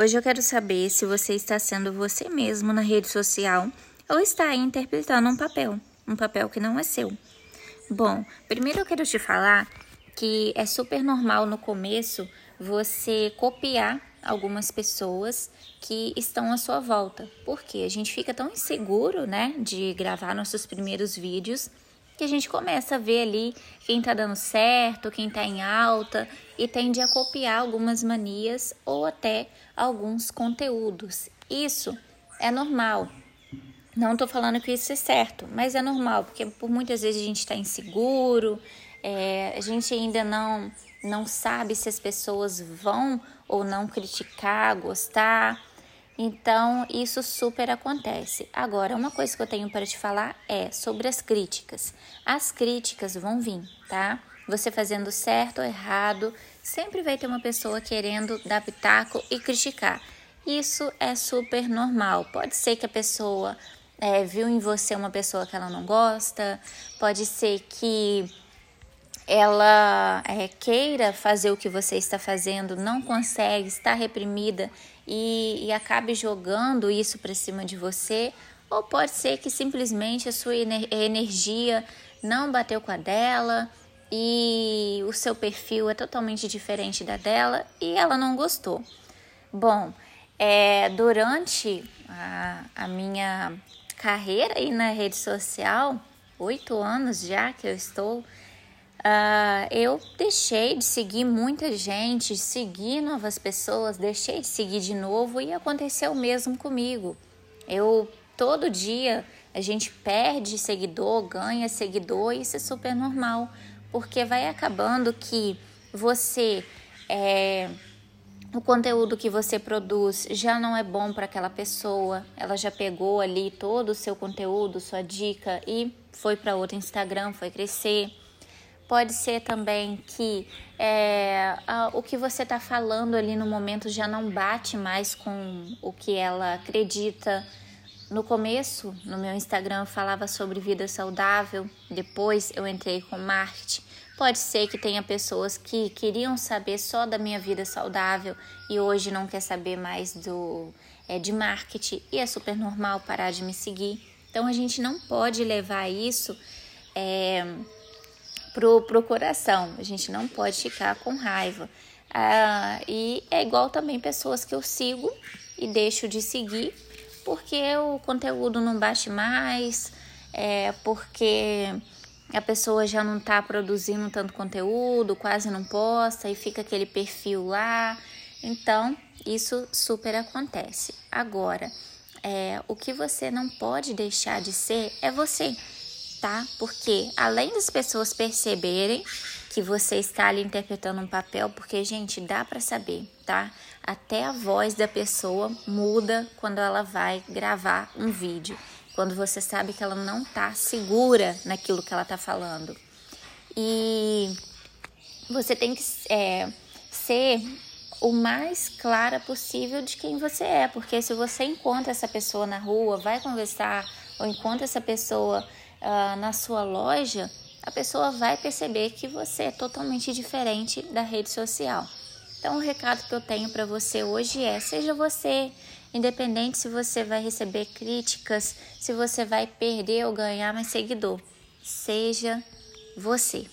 Hoje eu quero saber se você está sendo você mesmo na rede social ou está interpretando um papel, um papel que não é seu. Bom, primeiro eu quero te falar que é super normal no começo você copiar algumas pessoas que estão à sua volta. Porque a gente fica tão inseguro, né, de gravar nossos primeiros vídeos que a gente começa a ver ali quem tá dando certo, quem tá em alta e tende a copiar algumas manias ou até alguns conteúdos. Isso é normal. Não tô falando que isso é certo, mas é normal, porque por muitas vezes a gente está inseguro, é, a gente ainda não, não sabe se as pessoas vão ou não criticar, gostar. Então, isso super acontece. Agora, uma coisa que eu tenho para te falar é sobre as críticas. As críticas vão vir, tá? Você fazendo certo ou errado, sempre vai ter uma pessoa querendo dar pitaco e criticar. Isso é super normal. Pode ser que a pessoa é, viu em você uma pessoa que ela não gosta, pode ser que ela é, queira fazer o que você está fazendo, não consegue, está reprimida e, e acabe jogando isso para cima de você, ou pode ser que simplesmente a sua energia não bateu com a dela e o seu perfil é totalmente diferente da dela e ela não gostou. Bom, é, durante a, a minha carreira aí na rede social, oito anos já que eu estou Uh, eu deixei de seguir muita gente, seguir novas pessoas, deixei de seguir de novo e aconteceu o mesmo comigo. Eu todo dia a gente perde seguidor, ganha seguidor, e isso é super normal, porque vai acabando que você é, o conteúdo que você produz já não é bom para aquela pessoa, ela já pegou ali todo o seu conteúdo, sua dica e foi para outro Instagram, foi crescer. Pode ser também que é, a, o que você está falando ali no momento já não bate mais com o que ela acredita. No começo, no meu Instagram, eu falava sobre vida saudável, depois eu entrei com marketing. Pode ser que tenha pessoas que queriam saber só da minha vida saudável e hoje não quer saber mais do é, de marketing e é super normal parar de me seguir. Então a gente não pode levar isso é, pro, pro coração. A gente não pode ficar com raiva. Ah, e é igual também pessoas que eu sigo e deixo de seguir porque o conteúdo não bate mais, é porque a pessoa já não está produzindo tanto conteúdo, quase não posta e fica aquele perfil lá. Então, isso super acontece. Agora, é, o que você não pode deixar de ser é você tá? Porque além das pessoas perceberem que você está ali interpretando um papel, porque gente, dá para saber, tá? Até a voz da pessoa muda quando ela vai gravar um vídeo, quando você sabe que ela não tá segura naquilo que ela tá falando. E você tem que é, ser o mais clara possível de quem você é, porque se você encontra essa pessoa na rua, vai conversar, ou encontra essa pessoa uh, na sua loja, a pessoa vai perceber que você é totalmente diferente da rede social. Então, o recado que eu tenho para você hoje é: seja você, independente se você vai receber críticas, se você vai perder ou ganhar mais seguidor, seja você.